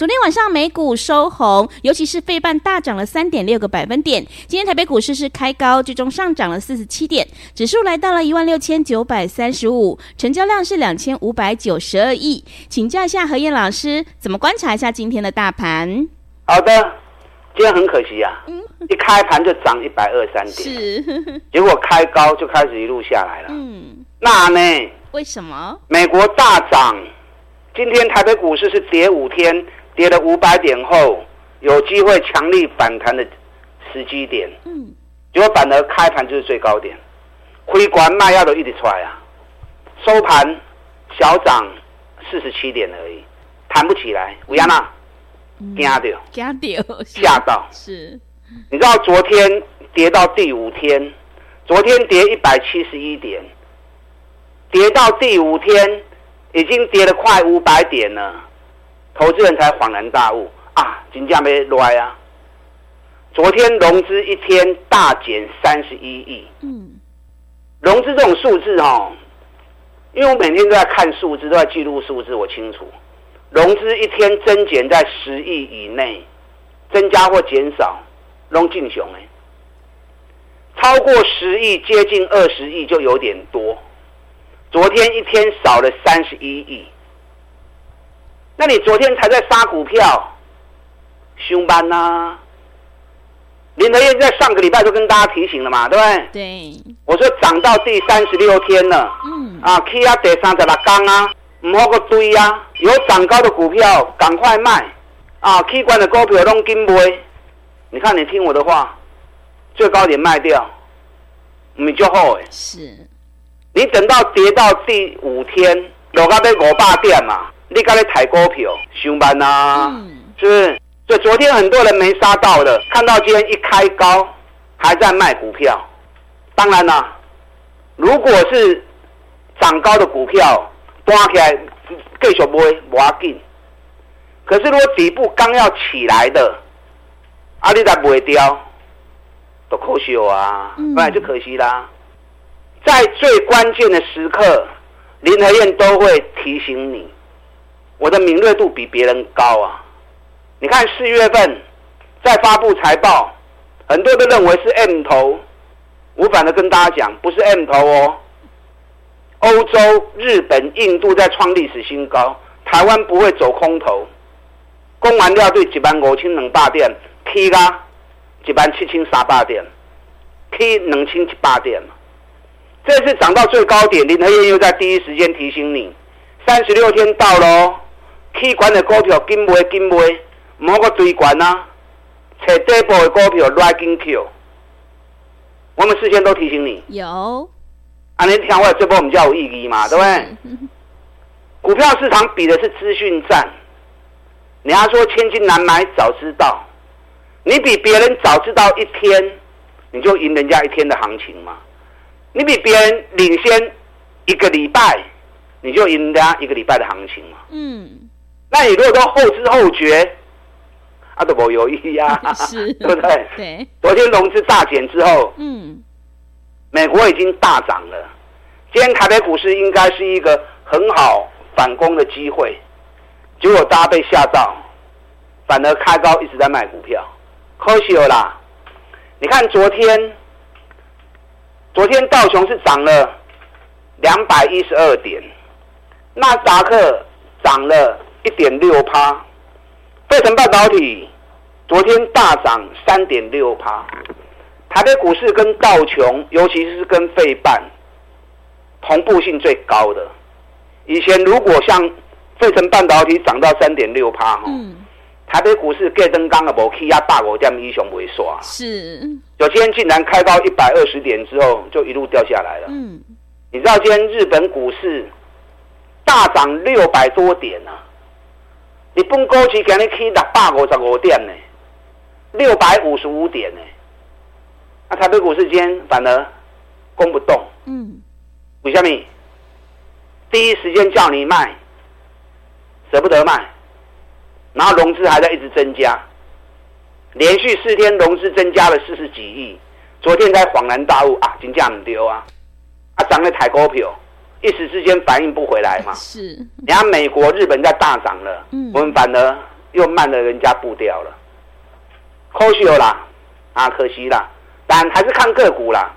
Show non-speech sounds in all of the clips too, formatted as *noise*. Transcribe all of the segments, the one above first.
昨天晚上美股收红，尤其是费半大涨了三点六个百分点。今天台北股市是开高，最终上涨了四十七点，指数来到了一万六千九百三十五，成交量是两千五百九十二亿。请教一下何燕老师，怎么观察一下今天的大盘？好的，今天很可惜啊，嗯、一开盘就涨一百二三点，是，*laughs* 结果开高就开始一路下来了。嗯，那呢？为什么？美国大涨，今天台北股市是跌五天。跌了五百点后，有机会强力反弹的时机点，嗯，结果反而开盘就是最高点，亏关卖药都一直出来啊，收盘小涨四十七点而已，弹不起来。吴亚娜，惊掉，惊掉，*laughs* 吓到，是。你知道昨天跌到第五天，昨天跌一百七十一点，跌到第五天已经跌了快五百点了。投资人才恍然大悟啊，金价没乱啊！昨天融资一天大减三十一亿。嗯，融资这种数字哈，因为我每天都在看数字，都在记录数字，我清楚。融资一天增减在十亿以内，增加或减少，拢进熊哎。超过十亿，接近二十亿就有点多。昨天一天少了三十一亿。那你昨天才在杀股票，凶班呐！林德燕在上个礼拜就跟大家提醒了嘛，对不对？对。我说涨到第三十六天了，嗯，啊，，K 啊第三十六天啊，唔好个追啊，有涨高的股票赶快卖，啊，，K 关的股票拢紧卖。你看你听我的话，最高点卖掉，你就好哎。是。你等到跌到第五天，落到被五百点嘛。你刚才抬股票，上班呐、啊，嗯、是不是？所以昨天很多人没杀到的，看到今天一开高，还在卖股票。当然啦、啊，如果是涨高的股票，搬起来继续卖，不要紧。可是如果底部刚要起来的，啊，你再卖掉，都可惜啊，不然、嗯、就可惜啦。在最关键的时刻，林和燕都会提醒你。我的敏锐度比别人高啊！你看四月份在发布财报，很多都认为是 M 头，我反而跟大家讲，不是 M 头哦。欧洲、日本、印度在创历史新高，台湾不会走空头。公完料对一万五千两百点，K 啦一万七千三百点，K 两千七百点。这次涨到最高点，林和燕又在第一时间提醒你，三十六天到喽。起管的股票紧卖紧卖，唔好个追管呐！找底部的股票来紧 Q。我们事先都提醒你。有。啊，你听我这波我们叫有意义嘛，对不对？*laughs* 股票市场比的是资讯战。你要说千金难买早知道，你比别人早知道一天，你就赢人家一天的行情嘛。你比别人领先一个礼拜，你就赢人家一个礼拜的行情嘛。嗯。那你如果都后知后觉，啊，都没有意义啊，*laughs* *laughs* 对不对？对。昨天融资大减之后，嗯，美国已经大涨了。今天台北股市应该是一个很好反攻的机会，结果大家被吓到，反而开高一直在卖股票，可惜了啦。你看昨天，昨天道琼是涨了两百一十二点，纳斯达克涨了。一点六趴，费城半导体昨天大涨三点六趴，台北股市跟道琼，尤其是跟费半同步性最高的。以前如果像费城半导体涨到三点六趴，嗯，台北股市盖登刚的无起压大股点以上为刷，是，有今天竟然开高一百二十点之后，就一路掉下来了。嗯，你知道今天日本股市大涨六百多点啊？日本股市今日起六百五十五点呢，六百五十五点呢。那台北股市今天反而攻不动。嗯，为什么？第一时间叫你卖，舍不得卖。然后融资还在一直增加，连续四天融资增加了四十几亿。昨天才恍然大悟啊，金价很丢啊，啊涨了台股票，一时之间反应不回来嘛。是，人家美国、日本在大涨了，嗯，我们反而又慢了人家步调了。可惜啦，啊可惜啦，但还是看个股啦。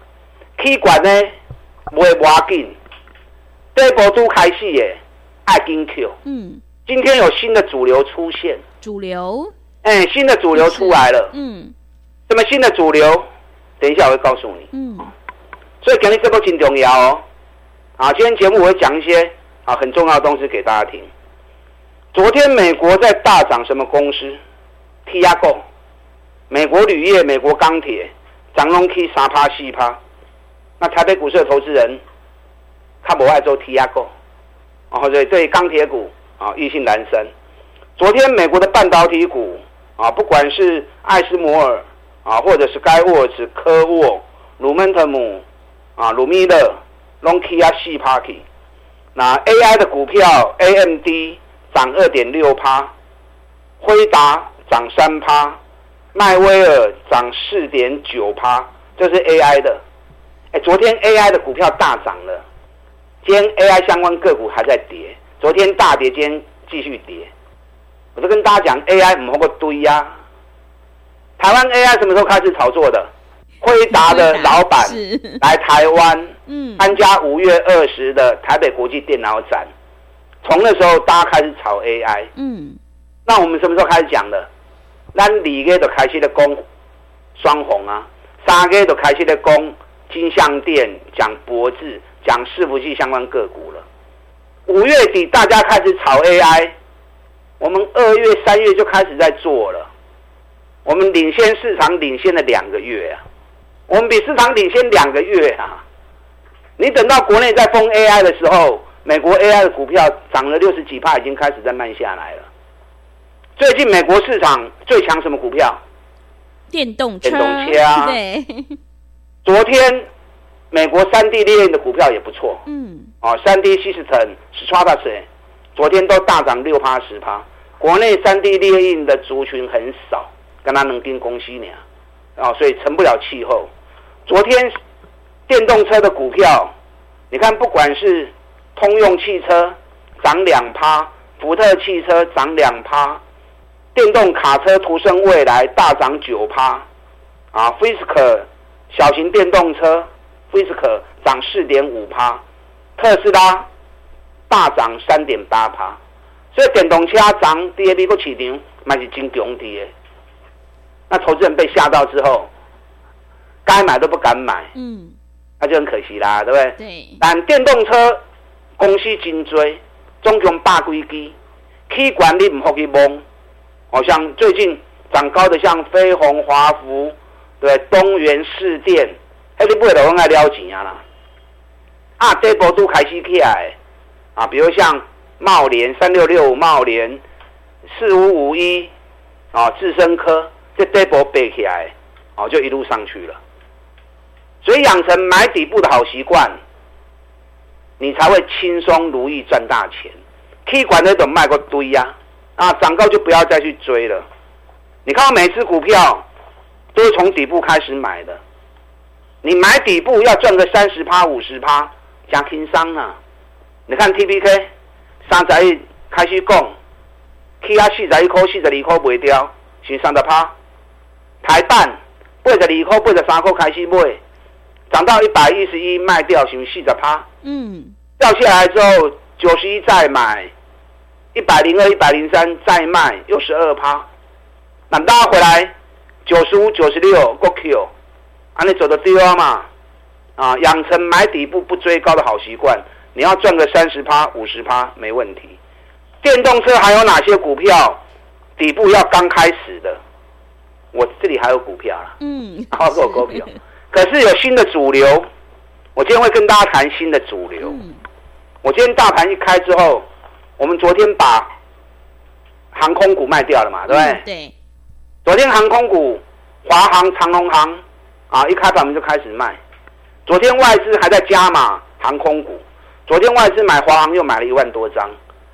K 管呢，不会挖紧，这波都开始耶，爱金 Q，嗯。今天有新的主流出现，主流，哎、欸，新的主流出来了，嗯，什么新的主流？等一下我会告诉你，嗯，所以今天这波真重要哦，啊，今天节目我会讲一些啊很重要的东西给大家听。昨天美国在大涨什么公司？Tiago，美国铝业、美国钢铁，涨龙 K 三趴四趴，那台北股市的投资人，他不爱做 Tiago，哦，对对，钢铁股。啊，意兴阑珊。昨天美国的半导体股啊，不管是艾斯摩尔啊，或者是 Skyworks、科沃、鲁门特姆啊、鲁米勒、隆基亚、西帕克，那 AI 的股票，AMD 涨二点六趴，辉达涨三趴，迈威尔涨四点九趴，这是 AI 的。哎，昨天 AI 的股票大涨了，今天 AI 相关个股还在跌。昨天大跌，今天继续跌。我就跟大家讲，AI 唔好个堆呀、台湾 AI 什么时候开始炒作的？辉达的老板来台湾，嗯，参加五月二十的台北国际电脑展。从那时候大家开始炒 AI，嗯。那我们什么时候开始讲的？那二月就开始的攻双红啊，三月就开始的攻金项店，讲博智，讲伺服器相关个股了。五月底大家开始炒 AI，我们二月、三月就开始在做了。我们领先市场领先了两个月啊，我们比市场领先两个月啊。你等到国内在封 AI 的时候，美国 AI 的股票涨了六十几趴，已经开始在慢下来了。最近美国市场最强什么股票？电动车。电动车啊。对。昨天美国三 D 列印的股票也不错。嗯。哦，三 D System、Stratasys，昨天都大涨六趴十趴。国内三 D 列印的族群很少，跟他能跟公司呢，啊，所以成不了气候。昨天电动车的股票，你看，不管是通用汽车涨两趴，福特汽车涨两趴，电动卡车途胜未来大涨九趴，啊，Fisker 小型电动车 Fisker 涨四点五趴。特斯拉大涨三点八趴，所以电动车涨第二个市场还是真强的。那投资人被吓到之后，该买都不敢买，嗯，那就很可惜啦，对不对？对。但电动车公司真多，总共百几支，可以管理唔好去蒙。好像最近涨高的像飞鸿、华福，对，东元、市电，那你不会都往外撩钱啊啦？啊，这波都开始起来，啊，比如像茂联三六六五、茂联四五五一，啊，智深科这底部背起来，哦、就一路上去了。所以养成买底部的好习惯，你才会轻松如意赚大钱。可以管那种卖个堆呀，啊，涨高就不要再去追了。你看我每支股票都是从底部开始买的，你买底部要赚个三十趴、五十趴。加轻伤啊！你看 T P K 三十一开始讲，起啊四十一块、四十二块卖掉，是三十趴。台半八十二块、八十三块开始卖，涨到一百一十一卖掉，是四十趴。嗯，掉下来之后九十一再买，一百零二、一百零三再卖，又十二趴。那拉回来九十五、九十六过 Q，啊，你走的对嘛？啊，养成买底部不追高的好习惯，你要赚个三十趴、五十趴没问题。电动车还有哪些股票底部要刚开始的，我这里还有股票啦，嗯，还有股票，*laughs* 可是有新的主流，我今天会跟大家谈新的主流。嗯、我今天大盘一开之后，我们昨天把航空股卖掉了嘛，对不对？嗯、对。昨天航空股，华航、长龙航，啊，一开盘我们就开始卖。昨天外资还在加码航空股，昨天外资买华航又买了一万多张，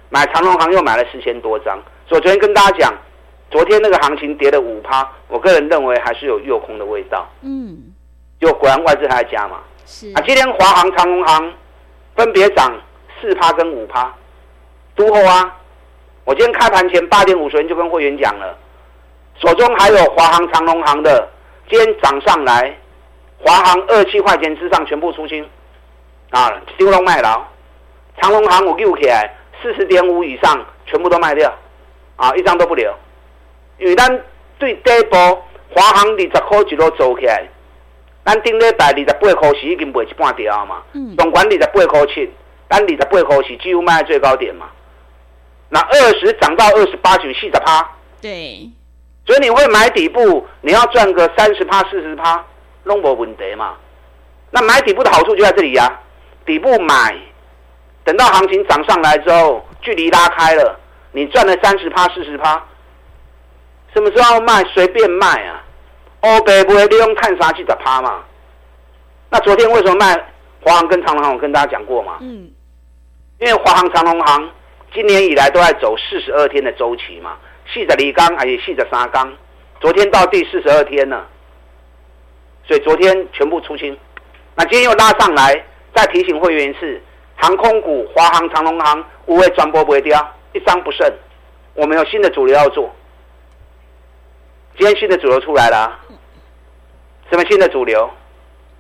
买长龙航又买了四千多张。所以我昨天跟大家讲，昨天那个行情跌了五趴，我个人认为还是有诱空的味道。嗯，就果然外资还在加嘛。是啊，今天华航、长荣航分别涨四趴跟五趴，都后啊。我今天开盘前八点五十分就跟会员讲了，手中还有华航、长荣航的，今天涨上来，华航二七块钱之上全部出清，啊，丢龙卖老，长荣航我六起来四十点五以上全部都卖掉。啊，一张都不留，因为咱对底部华航二十块一路做起来，咱顶礼拜二十八块是已经卖一半掉嘛。嗯。总管二十八块七，咱二十八块是几乎卖在最高点嘛。那二十涨到二十八九四十趴。对。所以你会买底部，你要赚个三十趴四十趴，拢无问题嘛。那买底部的好处就在这里呀、啊，底部买，等到行情涨上来之后，距离拉开了。你赚了三十趴、四十趴，什么时候卖随便卖啊？欧北不会利用看啥去的趴嘛？那昨天为什么卖华航跟长隆航？我跟大家讲过嘛。嗯。因为华航、长隆航今年以来都在走四十二天的周期嘛，四十二缸还是四十三缸？昨天到第四十二天了，所以昨天全部出清。那今天又拉上来，再提醒会员是航空股，华航、长隆航不会转播不会掉。一张不剩，我们有新的主流要做。今天新的主流出来了，什么新的主流？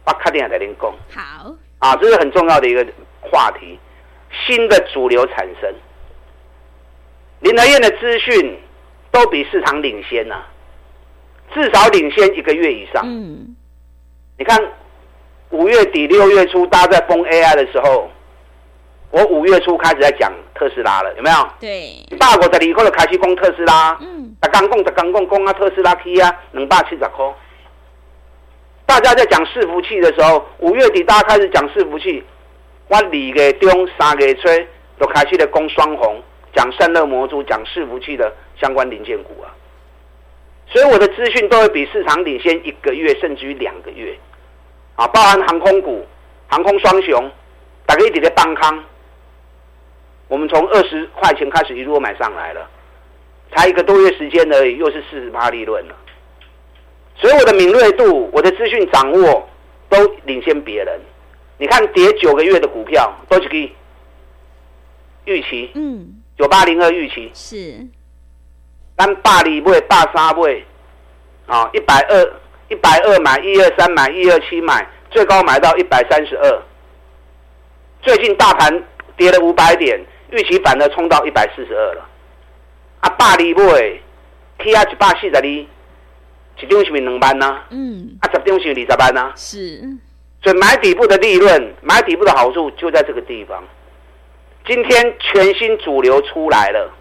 把卡电在零工。好啊，这是很重要的一个话题。新的主流产生，林德彦的资讯都比市场领先呐、啊，至少领先一个月以上。嗯，你看五月底六月初大家在封 AI 的时候。我五月初开始在讲特斯拉了，有没有？对。大国的里头的开始攻特斯拉，嗯，啊刚攻才刚攻攻啊特斯拉 K 啊，两百七十块。大家在讲伺服器的时候，五月底大家开始讲伺服器，我二月中三月初都开始在攻双红，讲散热模组，讲伺服器的相关零件股啊。所以我的资讯都会比市场领先一个月，甚至于两个月。啊，包含航空股，航空双雄，打个一直在帮康。我们从二十块钱开始一路买上来了，才一个多月时间而已，又是四十趴利润了。所以我的敏锐度、我的资讯掌握都领先别人。你看跌九个月的股票都是给预期，嗯，九八零二预期是，单八里位、八三位，啊，一百二、一百二买，一二三买，一二七买，最高买到一百三十二。最近大盘跌了五百点。预期反而冲到一百四十二了，啊，百里买，K R 一百四十二，一张是不是两万呢？嗯，啊，十张是二十万呢？是，所以买底部的利润，买底部的好处就在这个地方。今天全新主流出来了，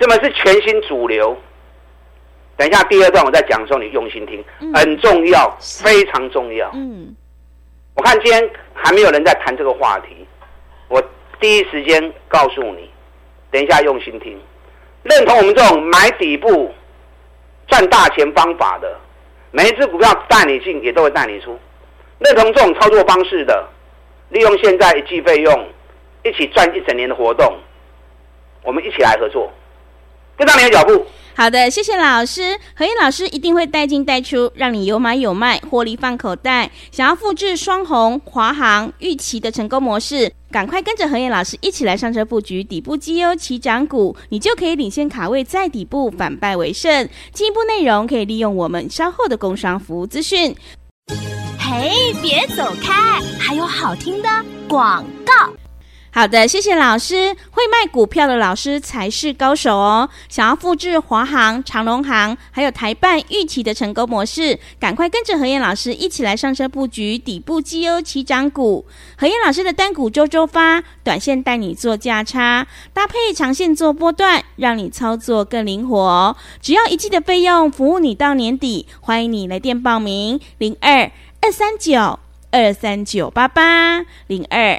什么是全新主流？等一下第二段我再讲的时候，你用心听，嗯、很重要，非常重要。嗯，我看今天还没有人在谈这个话题，我。第一时间告诉你，等一下用心听，认同我们这种买底部赚大钱方法的，每一只股票带你进也都会带你出。认同这种操作方式的，利用现在一季费用，一起赚一整年的活动，我们一起来合作，跟上你的脚步。好的，谢谢老师。何燕老师一定会带进带出，让你有买有卖，获利放口袋。想要复制双红、华航、玉期的成功模式，赶快跟着何燕老师一起来上车布局底部绩优起涨股，你就可以领先卡位在底部，反败为胜。进一步内容可以利用我们稍后的工商服务资讯。嘿，别走开，还有好听的广告。好的，谢谢老师。会卖股票的老师才是高手哦。想要复制华航、长荣航还有台办、预期的成功模式，赶快跟着何燕老师一起来上车布局底部绩优起涨股。何燕老师的单股周周发，短线带你做价差，搭配长线做波段，让你操作更灵活。只要一季的费用，服务你到年底。欢迎你来电报名：零二二三九二三九八八零二。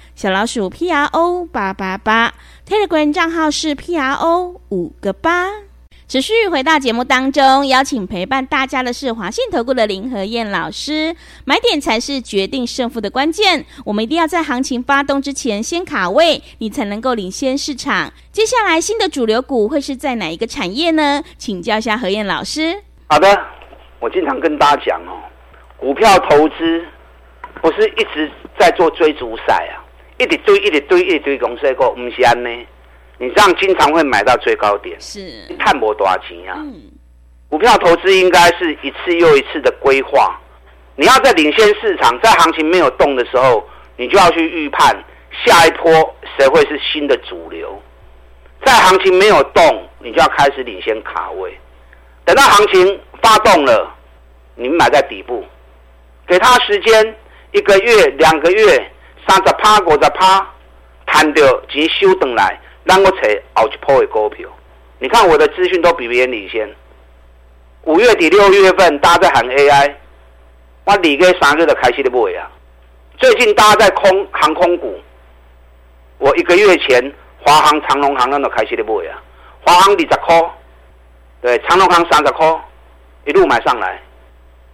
小老鼠 P R O 八八八，Telegram 账号是 P R O 五个八。持续回到节目当中，邀请陪伴大家的是华信投顾的林和燕老师。买点才是决定胜负的关键，我们一定要在行情发动之前先卡位，你才能够领先市场。接下来新的主流股会是在哪一个产业呢？请教一下何燕老师。好的，我经常跟大家讲哦，股票投资不是一直在做追逐赛啊。一直堆，一直堆，一直堆公司股，唔是安呢？你这样经常会买到最高点，是看不多少钱呀？嗯，股票投资应该是一次又一次的规划。你要在领先市场，在行情没有动的时候，你就要去预判下一波谁会是新的主流。在行情没有动，你就要开始领先卡位。等到行情发动了，你买在底部，给他时间一个月、两个月。三十趴、五十趴，赚到钱收回来，咱我找后一波的股票。你看我的资讯都比别人领先。五月底、六月份，大家在喊 AI，我二月、三日就开始在买啊。最近大家在空航空股，我一个月前华航、长隆航那都开始在买啊。华航二十块，对，长隆航三十块，一路买上来。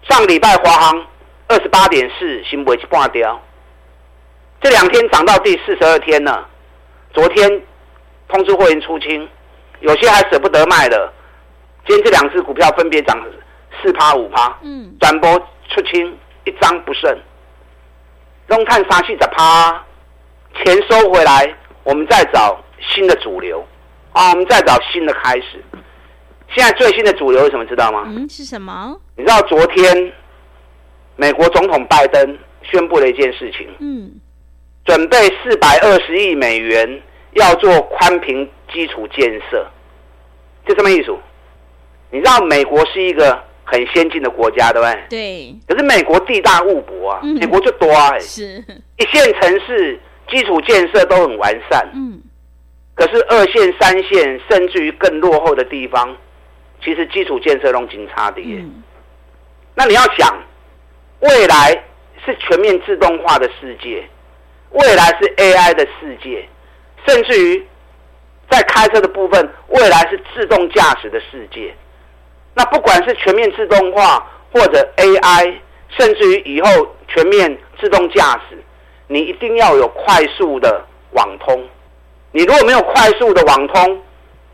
上礼拜华航二十八点四，先卖一半掉。这两天涨到第四十二天了，昨天通知会员出清，有些还舍不得卖的。今天这两只股票分别涨四趴五趴，嗯，转播出清一张不剩。龙碳三四十趴，钱收回来，我们再找新的主流啊，我们再找新的开始。现在最新的主流是什么？知道吗？嗯，是什么？你知道昨天美国总统拜登宣布了一件事情，嗯。准备四百二十亿美元要做宽频基础建设，就这什么意思？你知道美国是一个很先进的国家，对不对？对。可是美国地大物博啊，嗯、美国就多啊，是。一线城市基础建设都很完善，嗯。可是二线、三线，甚至于更落后的地方，其实基础建设都经差的。嗯。那你要想，未来是全面自动化的世界。未来是 AI 的世界，甚至于在开车的部分，未来是自动驾驶的世界。那不管是全面自动化，或者 AI，甚至于以后全面自动驾驶，你一定要有快速的网通。你如果没有快速的网通，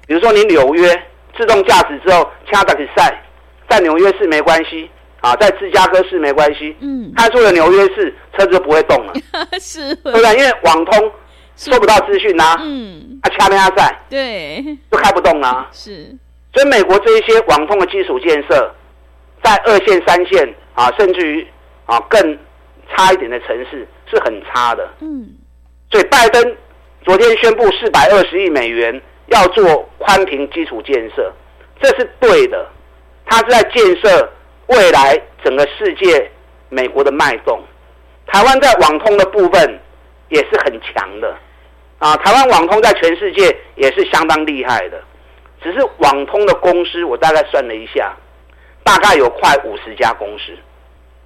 比如说你纽约自动驾驶之后，掐打比赛，在纽约是没关系。啊，在芝加哥市没关系，嗯，开出了纽约市，车子就不会动了，*laughs* 是，对不对？因为网通收不到资讯呐，嗯，啊，掐边在，对，就开不动啊，是。所以美国这一些网通的基础建设，在二线、三线啊，甚至于啊更差一点的城市是很差的，嗯。所以拜登昨天宣布四百二十亿美元要做宽频基础建设，这是对的，他是在建设。未来整个世界，美国的脉动，台湾在网通的部分也是很强的，啊，台湾网通在全世界也是相当厉害的，只是网通的公司，我大概算了一下，大概有快五十家公司。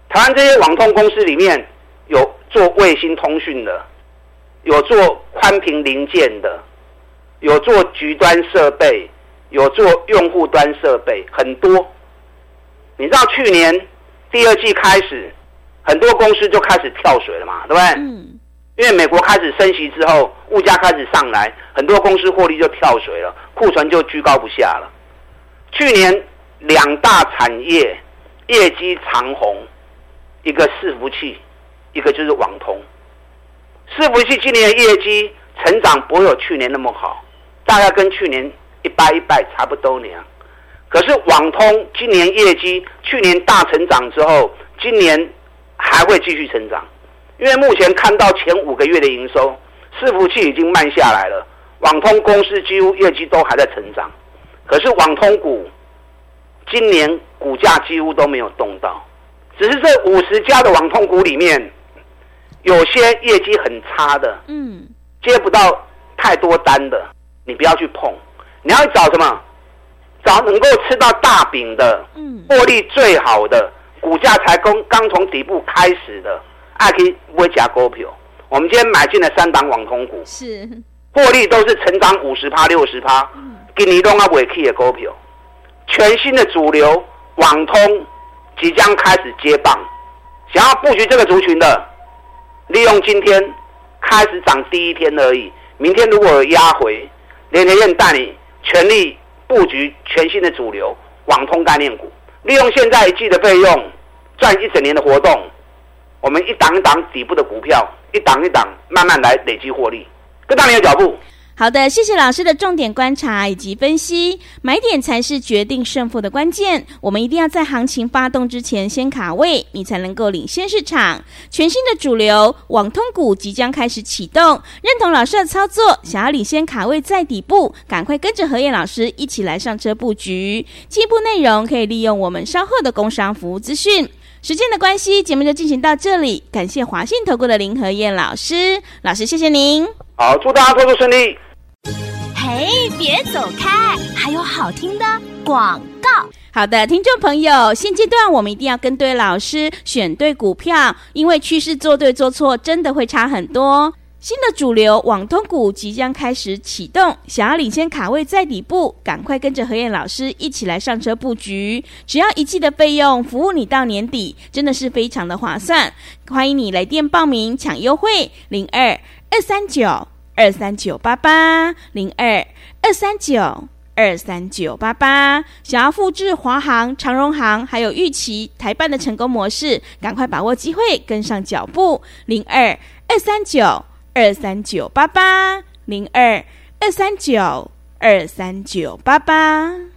台湾这些网通公司里面有做卫星通讯的，有做宽频零件的，有做局端设备，有做用户端设备，很多。你知道去年第二季开始，很多公司就开始跳水了嘛，对不对？嗯。因为美国开始升息之后，物价开始上来，很多公司获利就跳水了，库存就居高不下了。去年两大产业业绩长红，一个伺服器，一个就是网通。伺服器今年的业绩成长不会有去年那么好，大概跟去年一掰一掰差不多那样。可是网通今年业绩去年大成长之后，今年还会继续成长，因为目前看到前五个月的营收，伺服器已经慢下来了，网通公司几乎业绩都还在成长。可是网通股今年股价几乎都没有动到，只是这五十家的网通股里面，有些业绩很差的，嗯，接不到太多单的，你不要去碰，你要找什么？找能够吃到大饼的，嗯，获利最好的，股价才刚刚从底部开始的，爱可以不会加股票。我们今天买进了三档网通股，是获利都是成长五十趴、六十趴，给你弄啊尾 key 的股票。全新的主流网通即将开始接棒，想要布局这个族群的，利用今天开始涨第一天而已。明天如果有压回，连连燕带你全力。布局全新的主流网通概念股，利用现在一季的费用赚一整年的活动，我们一档一档底部的股票，一档一档慢慢来累积获利，跟上你的脚步。好的，谢谢老师的重点观察以及分析，买点才是决定胜负的关键。我们一定要在行情发动之前先卡位，你才能够领先市场。全新的主流网通股即将开始启动，认同老师的操作，想要领先卡位在底部，赶快跟着何燕老师一起来上车布局。进一步内容可以利用我们稍后的工商服务资讯。时间的关系，节目就进行到这里，感谢华信投顾的林和燕老师，老师谢谢您。好，祝大家操作顺利。嘿，别走开！还有好听的广告。好的，听众朋友，现阶段我们一定要跟对老师，选对股票，因为趋势做对做错真的会差很多。新的主流网通股即将开始启动，想要领先卡位在底部，赶快跟着何燕老师一起来上车布局。只要一季的费用，服务你到年底，真的是非常的划算。欢迎你来电报名抢优惠，零二二三九。二三九八八零二二三九二三九八八，想要复制华航、长荣航还有玉琪、台办的成功模式，赶快把握机会，跟上脚步。零二二三九二三九八八零二二三九二三九八八。